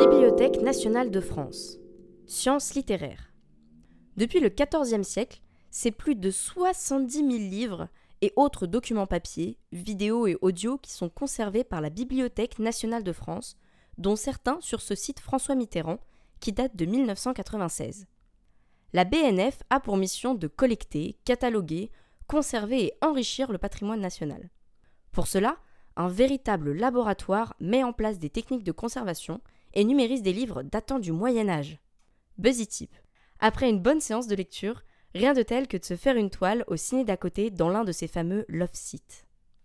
Bibliothèque nationale de France. Sciences littéraires. Depuis le XIVe siècle, c'est plus de 70 000 livres et autres documents papier, vidéo et audio qui sont conservés par la Bibliothèque nationale de France, dont certains sur ce site François Mitterrand, qui date de 1996. La BNF a pour mission de collecter, cataloguer, conserver et enrichir le patrimoine national. Pour cela, un véritable laboratoire met en place des techniques de conservation et numérise des livres datant du Moyen Âge. Buzzy Après une bonne séance de lecture, rien de tel que de se faire une toile au ciné d'à côté dans l'un de ces fameux love sites.